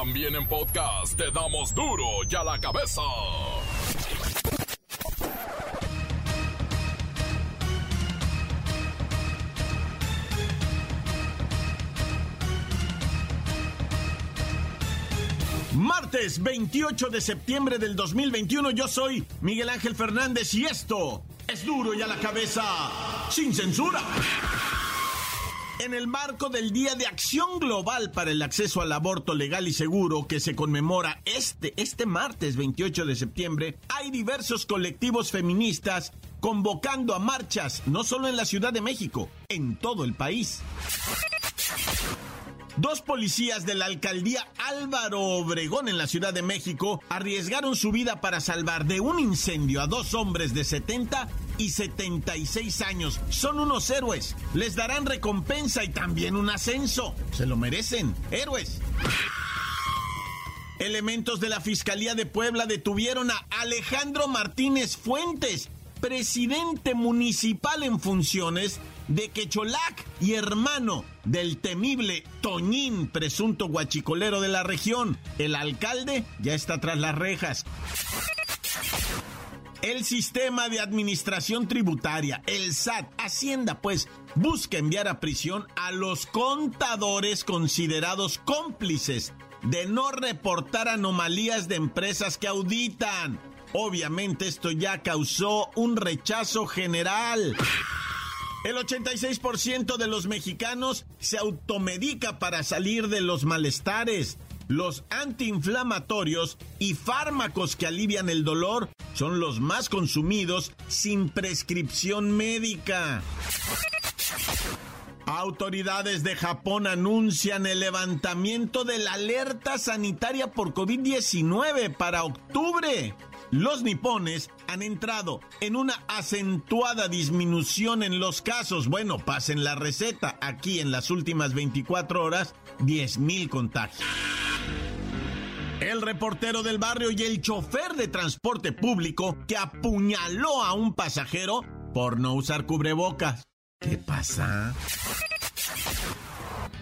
También en podcast te damos duro y a la cabeza. Martes 28 de septiembre del 2021 yo soy Miguel Ángel Fernández y esto es duro y a la cabeza sin censura. En el marco del Día de Acción Global para el Acceso al Aborto Legal y Seguro que se conmemora este, este martes 28 de septiembre, hay diversos colectivos feministas convocando a marchas, no solo en la Ciudad de México, en todo el país. Dos policías de la alcaldía Álvaro Obregón en la Ciudad de México arriesgaron su vida para salvar de un incendio a dos hombres de 70 y 76 años. Son unos héroes. Les darán recompensa y también un ascenso. Se lo merecen. Héroes. Elementos de la Fiscalía de Puebla detuvieron a Alejandro Martínez Fuentes, presidente municipal en funciones de Quecholac y hermano del temible Toñín, presunto guachicolero de la región. El alcalde ya está tras las rejas. El sistema de administración tributaria, el SAT, Hacienda, pues, busca enviar a prisión a los contadores considerados cómplices de no reportar anomalías de empresas que auditan. Obviamente esto ya causó un rechazo general. El 86% de los mexicanos se automedica para salir de los malestares. Los antiinflamatorios y fármacos que alivian el dolor son los más consumidos sin prescripción médica. Autoridades de Japón anuncian el levantamiento de la alerta sanitaria por COVID-19 para octubre los nipones han entrado en una acentuada disminución en los casos. Bueno, pasen la receta. Aquí en las últimas 24 horas, 10.000 contagios. El reportero del barrio y el chofer de transporte público que apuñaló a un pasajero por no usar cubrebocas. ¿Qué pasa?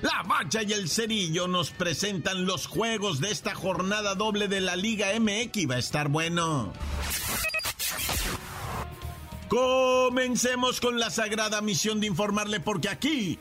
La Bacha y el Cerillo nos presentan los juegos de esta jornada doble de la Liga MX. Va a estar bueno. Comencemos con la sagrada misión de informarle porque aquí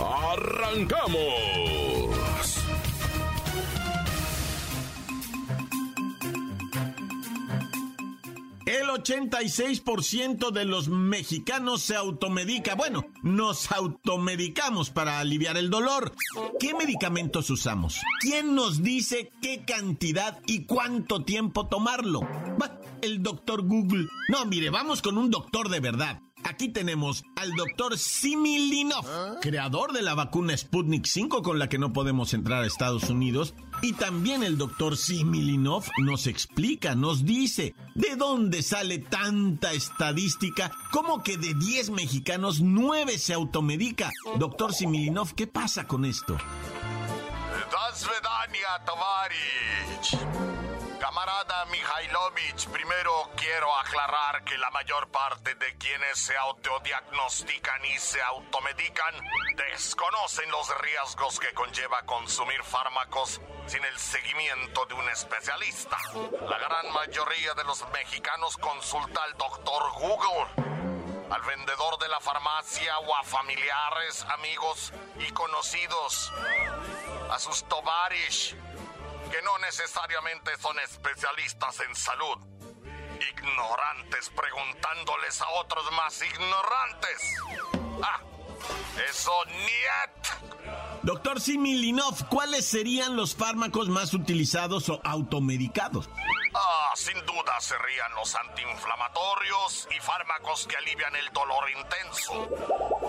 ¡Arrancamos! El 86% de los mexicanos se automedica. Bueno, nos automedicamos para aliviar el dolor. ¿Qué medicamentos usamos? ¿Quién nos dice qué cantidad y cuánto tiempo tomarlo? el doctor Google. No, mire, vamos con un doctor de verdad. Aquí tenemos al doctor Similinov, creador de la vacuna Sputnik 5 con la que no podemos entrar a Estados Unidos. Y también el doctor Similinov nos explica, nos dice de dónde sale tanta estadística, como que de 10 mexicanos 9 se automedica. Doctor Similinov, ¿qué pasa con esto? Camarada Mihailovich, primero quiero aclarar que la mayor parte de quienes se autodiagnostican y se automedican desconocen los riesgos que conlleva consumir fármacos sin el seguimiento de un especialista. La gran mayoría de los mexicanos consulta al doctor Google al vendedor de la farmacia o a familiares, amigos y conocidos, a sus tovarish que no necesariamente son especialistas en salud. Ignorantes preguntándoles a otros más ignorantes. ¡Ah! ¡Eso niet! Doctor Similinov, ¿cuáles serían los fármacos más utilizados o automedicados? Ah, sin duda serían los antiinflamatorios y fármacos que alivian el dolor intenso.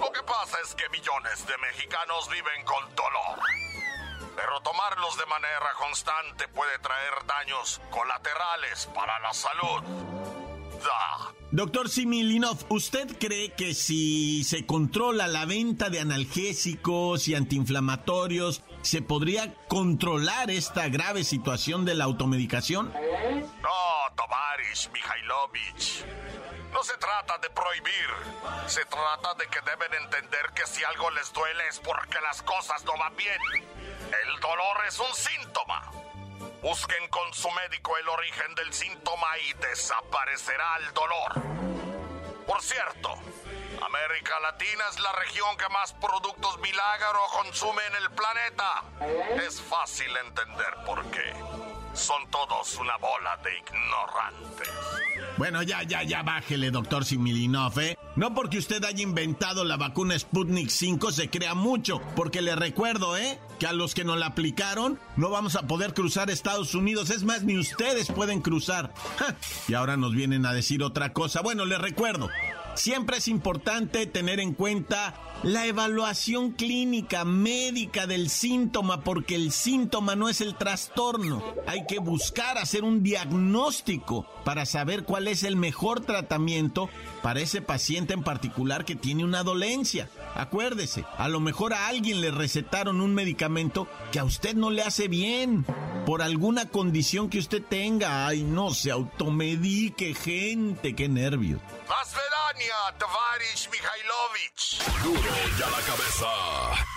Lo que pasa es que millones de mexicanos viven con dolor pero tomarlos de manera constante puede traer daños colaterales para la salud. Doctor Similinov, ¿usted cree que si se controla la venta de analgésicos y antiinflamatorios, se podría controlar esta grave situación de la automedicación? No, Tovarish Mikhailovich. No se trata de prohibir, se trata de que deben entender que si algo les duele es porque las cosas no van bien. El dolor es un síntoma. Busquen con su médico el origen del síntoma y desaparecerá el dolor. Por cierto, América Latina es la región que más productos milagro consume en el planeta. Es fácil entender por qué. Son todos una bola de ignorantes. Bueno, ya, ya, ya bájele, doctor Similinov, ¿eh? No porque usted haya inventado la vacuna Sputnik 5 se crea mucho, porque le recuerdo, ¿eh? Que a los que nos la aplicaron no vamos a poder cruzar Estados Unidos, es más, ni ustedes pueden cruzar. Y ahora nos vienen a decir otra cosa. Bueno, le recuerdo, siempre es importante tener en cuenta la evaluación clínica médica del síntoma, porque el síntoma no es el trastorno. Hay que buscar hacer un diagnóstico para saber cuál es el mejor tratamiento para ese paciente en particular que tiene una dolencia. Acuérdese, a lo mejor a alguien le recetaron un medicamento que a usted no le hace bien por alguna condición que usted tenga. Ay, no se automedique, gente, qué nervios. Duro ya la cabeza.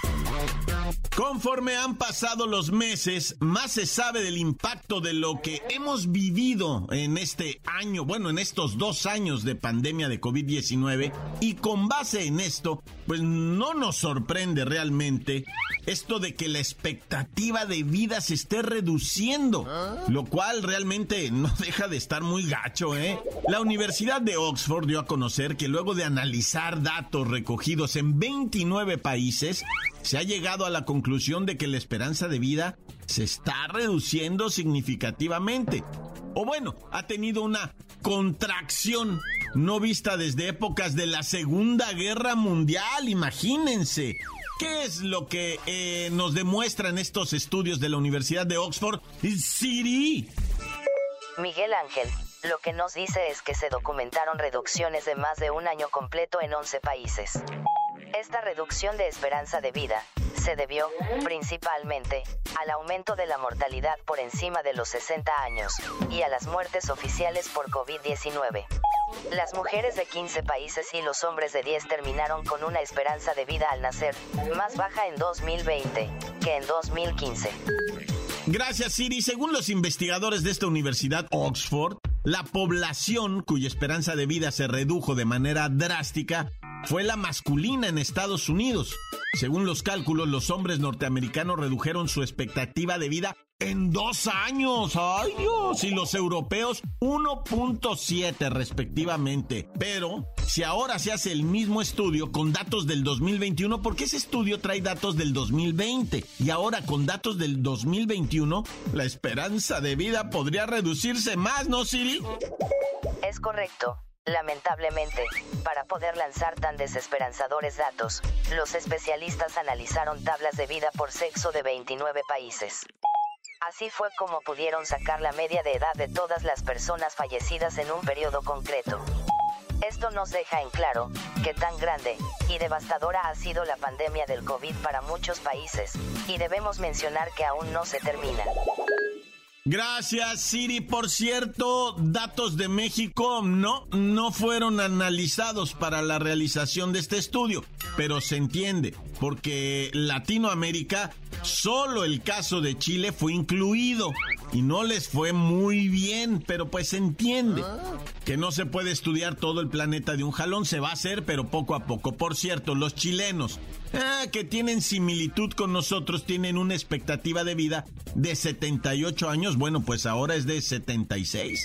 Conforme han pasado los meses, más se sabe del impacto de lo que hemos vivido en este año, bueno, en estos dos años de pandemia de COVID-19, y con base en esto, pues no nos sorprende realmente esto de que la expectativa de vida se esté reduciendo, lo cual realmente no deja de estar muy gacho, ¿eh? La Universidad de Oxford dio a conocer que luego de analizar datos recogidos en 29 países, se ha llegado a la conclusión de que la esperanza de vida se está reduciendo significativamente. O bueno, ha tenido una contracción no vista desde épocas de la Segunda Guerra Mundial, imagínense. ¿Qué es lo que eh, nos demuestran estos estudios de la Universidad de Oxford? Siri. Miguel Ángel, lo que nos dice es que se documentaron reducciones de más de un año completo en 11 países. Esta reducción de esperanza de vida se debió, principalmente, al aumento de la mortalidad por encima de los 60 años y a las muertes oficiales por COVID-19. Las mujeres de 15 países y los hombres de 10 terminaron con una esperanza de vida al nacer, más baja en 2020 que en 2015. Gracias, Siri. Según los investigadores de esta Universidad Oxford, la población cuya esperanza de vida se redujo de manera drástica fue la masculina en Estados Unidos. Según los cálculos, los hombres norteamericanos redujeron su expectativa de vida en dos años. ¡Ay Dios! Y los europeos 1.7 respectivamente. Pero si ahora se hace el mismo estudio con datos del 2021, porque ese estudio trae datos del 2020 y ahora con datos del 2021, la esperanza de vida podría reducirse más, ¿no, Siri? Es correcto. Lamentablemente, para poder lanzar tan desesperanzadores datos, los especialistas analizaron tablas de vida por sexo de 29 países. Así fue como pudieron sacar la media de edad de todas las personas fallecidas en un periodo concreto. Esto nos deja en claro que tan grande y devastadora ha sido la pandemia del COVID para muchos países, y debemos mencionar que aún no se termina. Gracias, Siri. Por cierto, datos de México no, no fueron analizados para la realización de este estudio, pero se entiende, porque Latinoamérica, solo el caso de Chile fue incluido y no les fue muy bien, pero pues se entiende que no se puede estudiar todo el planeta de un jalón, se va a hacer, pero poco a poco. Por cierto, los chilenos Ah, que tienen similitud con nosotros, tienen una expectativa de vida de 78 años, bueno, pues ahora es de 76.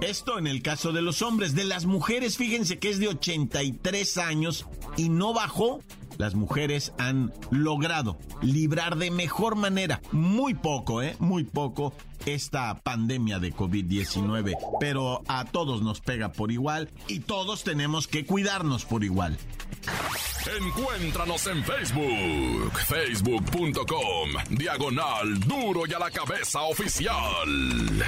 Esto en el caso de los hombres, de las mujeres, fíjense que es de 83 años y no bajó las mujeres han logrado librar de mejor manera, muy poco, ¿eh? Muy poco, esta pandemia de COVID-19, pero a todos nos pega por igual y todos tenemos que cuidarnos por igual. Encuéntranos en Facebook, facebook.com, diagonal duro y a la cabeza oficial.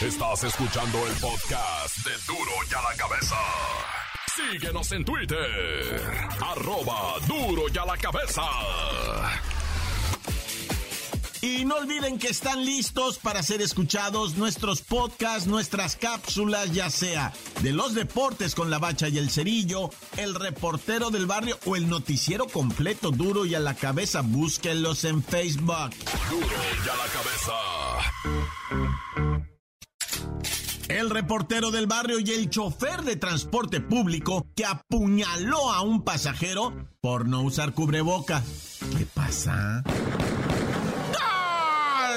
Estás escuchando el podcast de duro y a la cabeza. Síguenos en Twitter, arroba duro y a la cabeza. Y no olviden que están listos para ser escuchados nuestros podcasts, nuestras cápsulas, ya sea de los deportes con la bacha y el cerillo, el reportero del barrio o el noticiero completo duro y a la cabeza. Búsquenlos en Facebook. Duro y a la cabeza. El reportero del barrio y el chofer de transporte público que apuñaló a un pasajero por no usar cubreboca. ¿Qué pasa?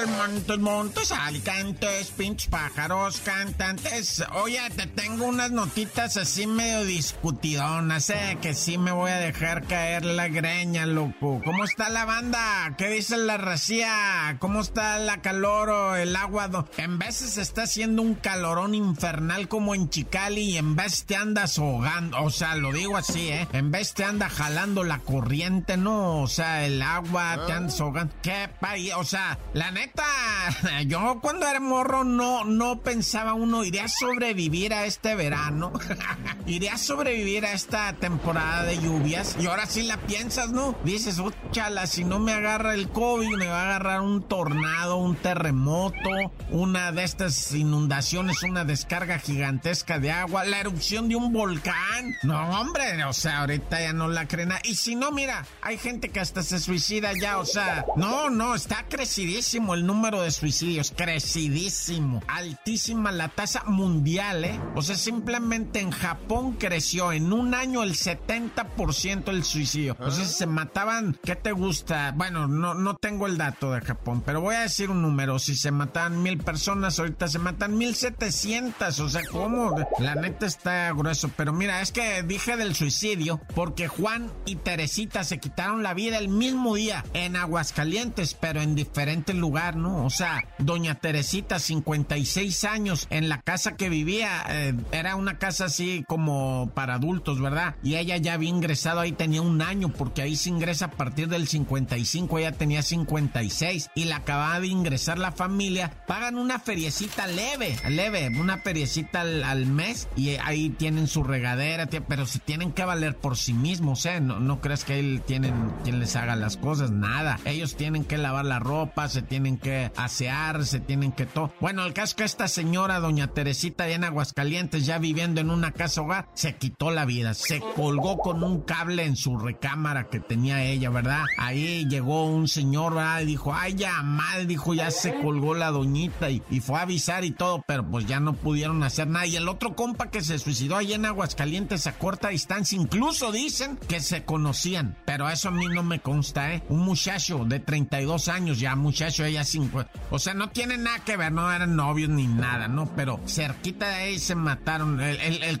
Montes, montes, alicantes, pinches pájaros, cantantes. Oye, te tengo unas notitas así medio discutidonas, eh, que sí me voy a dejar caer la greña, loco. ¿Cómo está la banda? ¿Qué dice la racía? ¿Cómo está la calor o el agua? En veces está haciendo un calorón infernal como en Chicali y en vez te andas ahogando, o sea, lo digo así, eh. En vez te anda jalando la corriente, ¿no? O sea, el agua te andas ahogando. ¿Qué país? O sea, la neta yo cuando era morro no, no pensaba uno, iré a sobrevivir a este verano, iré a sobrevivir a esta temporada de lluvias. Y ahora sí la piensas, ¿no? Dices, oh, chala, si no me agarra el COVID, me va a agarrar un tornado, un terremoto, una de estas inundaciones, una descarga gigantesca de agua, la erupción de un volcán. No, hombre, o sea, ahorita ya no la creen. Y si no, mira, hay gente que hasta se suicida ya, o sea, no, no, está crecidísimo el número de suicidios, crecidísimo, altísima la tasa mundial, ¿eh? O sea, simplemente en Japón creció en un año el 70% el suicidio. O sea, se mataban, ¿qué te gusta? Bueno, no, no tengo el dato de Japón, pero voy a decir un número. Si se mataban mil personas, ahorita se matan mil setecientas. O sea, ¿cómo? La neta está grueso. Pero mira, es que dije del suicidio porque Juan y Teresita se quitaron la vida el mismo día en Aguascalientes, pero en diferente ¿no? O sea, doña Teresita, 56 años, en la casa que vivía, eh, era una casa así como para adultos, ¿verdad? Y ella ya había ingresado ahí, tenía un año, porque ahí se ingresa a partir del 55, ella tenía 56, y la acababa de ingresar la familia, pagan una feriecita leve, leve, una feriecita al, mes, y ahí tienen su regadera, pero se tienen que valer por sí mismos, ¿eh? No, no crees que ahí tienen quien les haga las cosas, nada. Ellos tienen que lavar la ropa, se que asear, se tienen que todo. Bueno, el caso que esta señora, doña Teresita, allá en Aguascalientes, ya viviendo en una casa hogar, se quitó la vida. Se colgó con un cable en su recámara que tenía ella, ¿verdad? Ahí llegó un señor, ¿verdad? Dijo, ay, ya mal, dijo, ya se colgó la doñita y, y fue a avisar y todo, pero pues ya no pudieron hacer nada. Y el otro compa que se suicidó allá en Aguascalientes a corta distancia, incluso dicen que se conocían, pero eso a mí no me consta, ¿eh? Un muchacho de 32 años, ya muchacho, ella 50, o sea, no tiene nada que ver, no eran novios ni nada, ¿no? Pero cerquita de ahí se mataron. El, el, el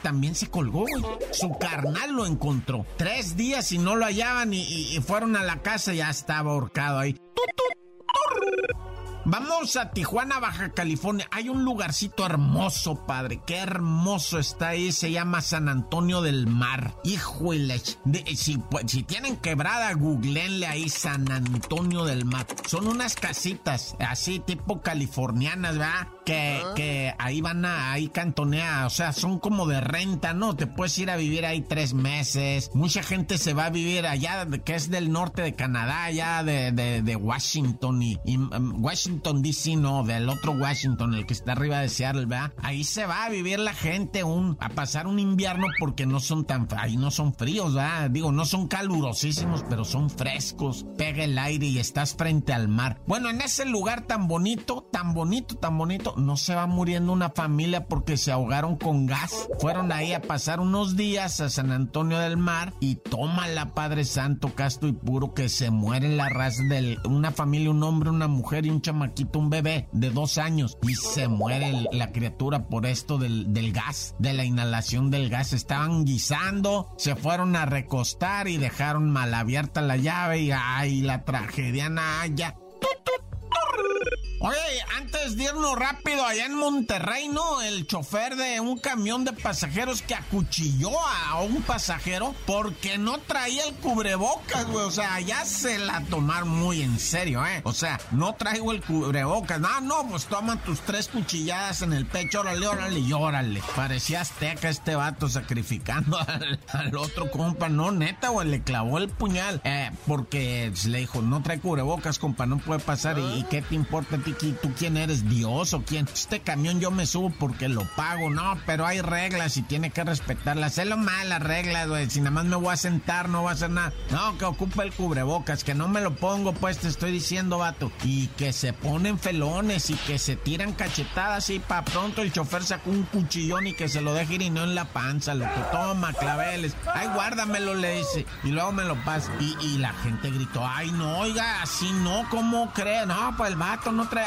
también se colgó, güey. Su carnal lo encontró. Tres días y no lo hallaban y fueron a la casa y ya estaba ahorcado ahí. Vamos a Tijuana, Baja California. Hay un lugarcito hermoso, padre. Qué hermoso está ahí. Se llama San Antonio del Mar. Híjole. De, si, pues, si tienen quebrada, googleenle ahí San Antonio del Mar. Son unas casitas así tipo californianas, ¿verdad? Que, que ahí van a, ahí cantonea. O sea, son como de renta, ¿no? Te puedes ir a vivir ahí tres meses. Mucha gente se va a vivir allá, que es del norte de Canadá, allá de, de, de Washington y, y um, Washington. Washington DC, no, del otro Washington, el que está arriba de Seattle, ¿verdad? Ahí se va a vivir la gente un, a pasar un invierno porque no son tan, ahí no son fríos, ¿verdad? Digo, no son calurosísimos, pero son frescos. Pega el aire y estás frente al mar. Bueno, en ese lugar tan bonito tan bonito, tan bonito, no se va muriendo una familia porque se ahogaron con gas. Fueron ahí a pasar unos días a San Antonio del Mar y toma la Padre Santo, casto y puro que se muere la raza de una familia, un hombre, una mujer y un chamaquito, un bebé de dos años y se muere la criatura por esto del, del gas, de la inhalación del gas. Estaban guisando, se fueron a recostar y dejaron mal abierta la llave y ay, la tragedia, naya. Oye, antes de irnos rápido, allá en Monterrey, ¿no? El chofer de un camión de pasajeros que acuchilló a un pasajero porque no traía el cubrebocas, güey. O sea, ya se la tomaron muy en serio, ¿eh? O sea, no traigo el cubrebocas. No, no, pues toma tus tres cuchilladas en el pecho, órale, órale y órale. Parecía azteca este vato sacrificando al, otro compa. No, neta, güey, le clavó el puñal. Eh, porque le dijo, no trae cubrebocas, compa, no puede pasar. ¿Y, y qué te importa a ti? ¿Tú quién eres? ¿Dios o quién? Este camión yo me subo porque lo pago, no, pero hay reglas y tiene que respetarlas. Es lo mal las reglas, güey. Si nada más me voy a sentar, no voy a hacer nada. No, que ocupa el cubrebocas, que no me lo pongo, pues te estoy diciendo, vato. Y que se ponen felones y que se tiran cachetadas y pa' pronto el chofer sacó un cuchillón y que se lo deje ir y no en la panza, lo que toma, claveles. Ay, guárdamelo, le dice. Y luego me lo pasa. Y, y la gente gritó, ay, no, oiga, así no, ¿cómo cree? No, pues el vato no trae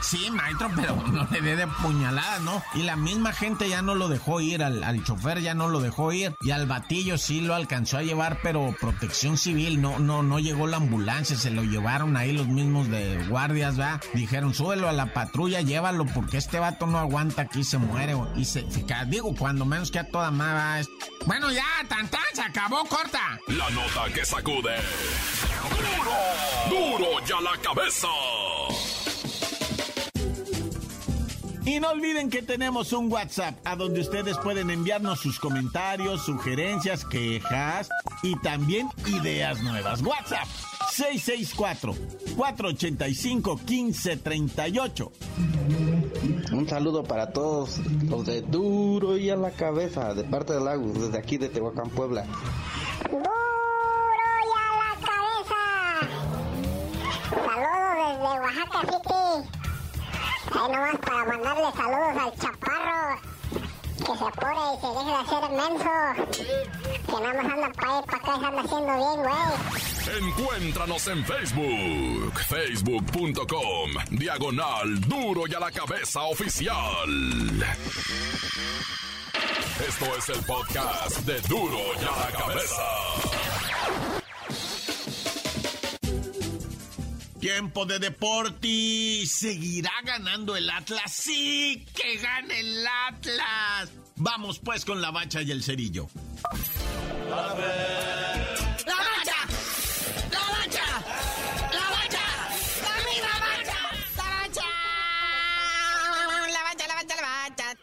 Sí, maestro, pero no le dé de puñalada, ¿no? Y la misma gente ya no lo dejó ir, al, al, chofer ya no lo dejó ir. Y al batillo sí lo alcanzó a llevar, pero protección civil, no, no, no llegó la ambulancia, se lo llevaron ahí los mismos de guardias, ¿va? Dijeron, súbelo a la patrulla, llévalo, porque este vato no aguanta aquí, se muere. Y se, digo, cuando menos que a toda madre. Bueno, ya, tan tan, se acabó, corta. La nota que sacude. ¡Duro! ¡Duro ya la cabeza! Y no olviden que tenemos un WhatsApp a donde ustedes pueden enviarnos sus comentarios, sugerencias, quejas y también ideas nuevas. WhatsApp 664-485-1538. Un saludo para todos los de Duro y a la cabeza, de parte de Lagos, desde aquí de Tehuacán, Puebla. ¡Duro y a la cabeza! Saludos desde Oaxaca City. Ahí nomás para mandarle saludos al chaparro. Que se apure y se deje de hacer menso. Que nada más anda para y para acá haciendo bien, güey. Encuéntranos en Facebook. Facebook.com. Diagonal Duro y a la cabeza oficial. Esto es el podcast de Duro y a la cabeza. Tiempo de deporte. ¿Seguirá ganando el Atlas? Sí, que gane el Atlas. Vamos pues con la bacha y el cerillo. ¡La bacha! ¡La bacha! ¡La bacha! ¡La misma bacha! ¡La bacha! La bacha, la bacha, la bacha.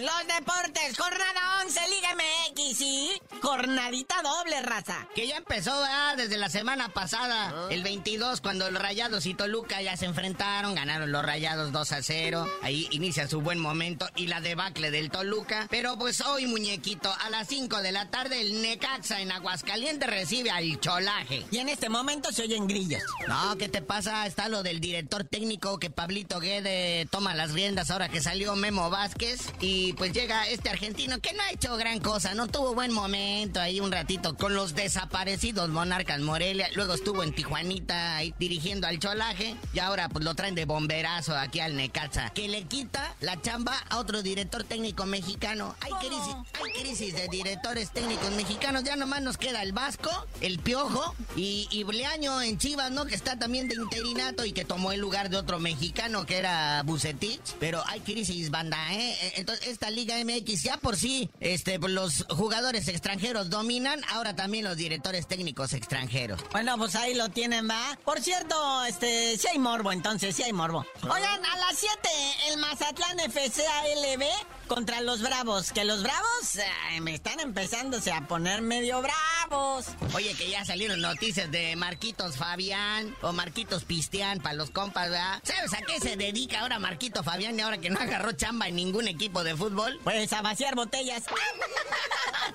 Los deportes, jornada 11, Liga MX y jornadita doble, raza. Que ya empezó desde la semana pasada, ah. el 22, cuando los Rayados y Toluca ya se enfrentaron, ganaron los Rayados 2 a 0. Ahí inicia su buen momento y la debacle del Toluca. Pero pues hoy, muñequito, a las 5 de la tarde, el Necaxa en Aguascalientes recibe al Cholaje. Y en este momento se oyen grillas. No, ¿qué te pasa? Está lo del director técnico que Pablito Guede toma las riendas ahora que salió Memo Vázquez. Y pues llega este argentino que no ha hecho gran cosa, no tuvo buen momento ahí un ratito con los desaparecidos Monarcas Morelia. Luego estuvo en Tijuanita ahí dirigiendo al cholaje. Y ahora pues lo traen de bomberazo aquí al Necaxa. Que le quita la chamba a otro director técnico mexicano. Hay crisis, hay crisis de directores técnicos mexicanos. Ya nomás nos queda el Vasco, el Piojo y, y Bleaño en Chivas, ¿no? Que está también de interinato y que tomó el lugar de otro mexicano que era Bucetich. Pero hay crisis, banda, ¿eh? Entonces esta Liga MX ya por sí, este, pues, los jugadores extranjeros dominan, ahora también los directores técnicos extranjeros. Bueno, pues ahí lo tienen, ¿va? Por cierto, este, si hay morbo, entonces, si hay morbo. Oigan, a las 7, el Mazatlán FCALB contra los Bravos. Que los Bravos me están empezándose a poner medio bravos. Oye, que ya salieron noticias de Marquitos Fabián o Marquitos Pistián para los compas, ¿verdad? ¿Sabes a qué se dedica ahora Marquito Fabián y ahora que no agarró chamba en ningún equipo de fútbol? Pues a vaciar botellas.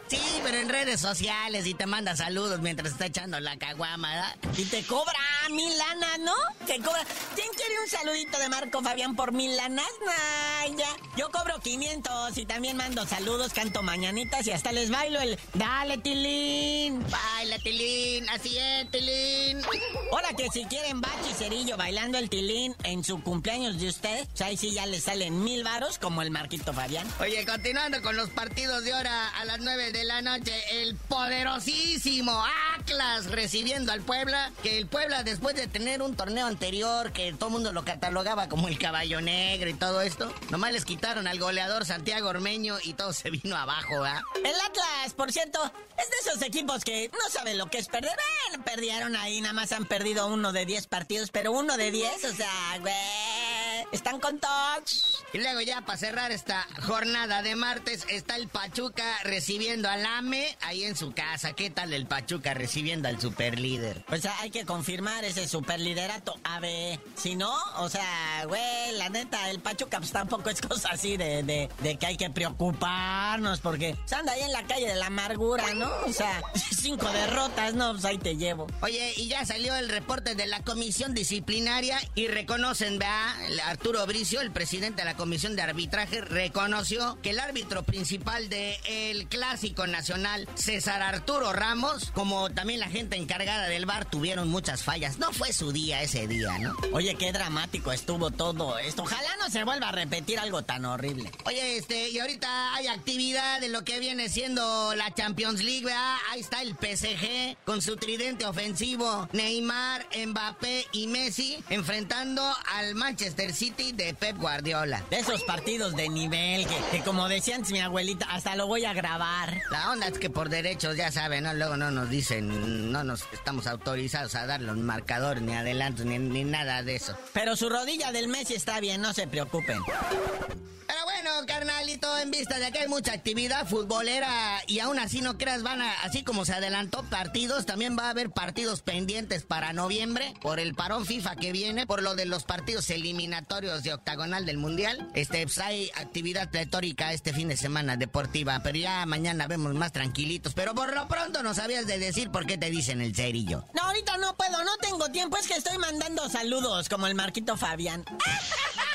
Sí, pero en redes sociales y te manda saludos mientras está echando la caguama, ¿verdad? Y te cobra mil lanas, ¿no? Te cobra. ¿Quién quiere un saludito de Marco Fabián por mil lanas? Ya. Yo cobro 500 y también mando saludos, canto mañanitas y hasta les bailo el Dale, Tilín. Baila, Tilín. Así es, Tilín. Ahora que si quieren Bachi Cerillo bailando el Tilín en su cumpleaños de ustedes, pues ahí sí ya les salen mil varos como el Marquito Fabián. Oye, continuando con los partidos de hora a las 9 de la noche, el poderosísimo Atlas recibiendo al Puebla, que el Puebla después de tener un torneo anterior que todo el mundo lo catalogaba como el caballo negro y todo esto, nomás les quitaron al goleador Santiago Ormeño y todo se vino abajo, ¿ah? El Atlas, por cierto, es de esos equipos que no saben lo que es perder. Bueno, perdieron ahí, nada más han perdido uno de 10 partidos, pero uno de 10, o sea, güey. Están con touch. Y luego ya para cerrar esta jornada de martes está el Pachuca recibiendo al AME ahí en su casa. ¿Qué tal el Pachuca recibiendo al superlíder? Pues hay que confirmar ese superliderato. A ver, si no, o sea, güey, la neta, el Pachuca pues tampoco es cosa así de, de, de que hay que preocuparnos porque se anda ahí en la calle de la amargura, ¿no? O sea, cinco derrotas, no, pues ahí te llevo. Oye, y ya salió el reporte de la comisión disciplinaria y reconocen, vea, Arturo Bricio, el presidente de la comisión de arbitraje, reconoció que el árbitro principal del el clásico nacional, César Arturo Ramos, como también la gente encargada del bar, tuvieron muchas fallas. No fue su día ese día, ¿no? Oye, qué dramático estuvo todo esto. Ojalá no se vuelva a repetir algo tan horrible. Oye, este, y ahorita hay actividad de lo que viene siendo la Champions League, ¿verdad? Ahí está el PSG con su tridente ofensivo, Neymar, Mbappé y Messi, enfrentando al Manchester City de Pep Guardiola. De esos partidos de nivel que, que, como decía antes mi abuelita, hasta lo voy a grabar. La onda es que por derechos, ya saben, ¿no? Luego no nos dicen, no nos estamos autorizados a dar los marcadores, ni adelantos, ni, ni nada de eso. Pero su rodilla del Messi está bien, no se preocupen. Bueno, carnalito, en vista de que hay mucha actividad futbolera y aún así no creas, van a, así como se adelantó partidos, también va a haber partidos pendientes para noviembre por el parón FIFA que viene, por lo de los partidos eliminatorios de octagonal del Mundial. Este, pues hay actividad pletórica este fin de semana deportiva, pero ya mañana vemos más tranquilitos. Pero por lo pronto no sabías de decir por qué te dicen el cerillo. No, ahorita no puedo, no tengo tiempo, es que estoy mandando saludos como el Marquito Fabián.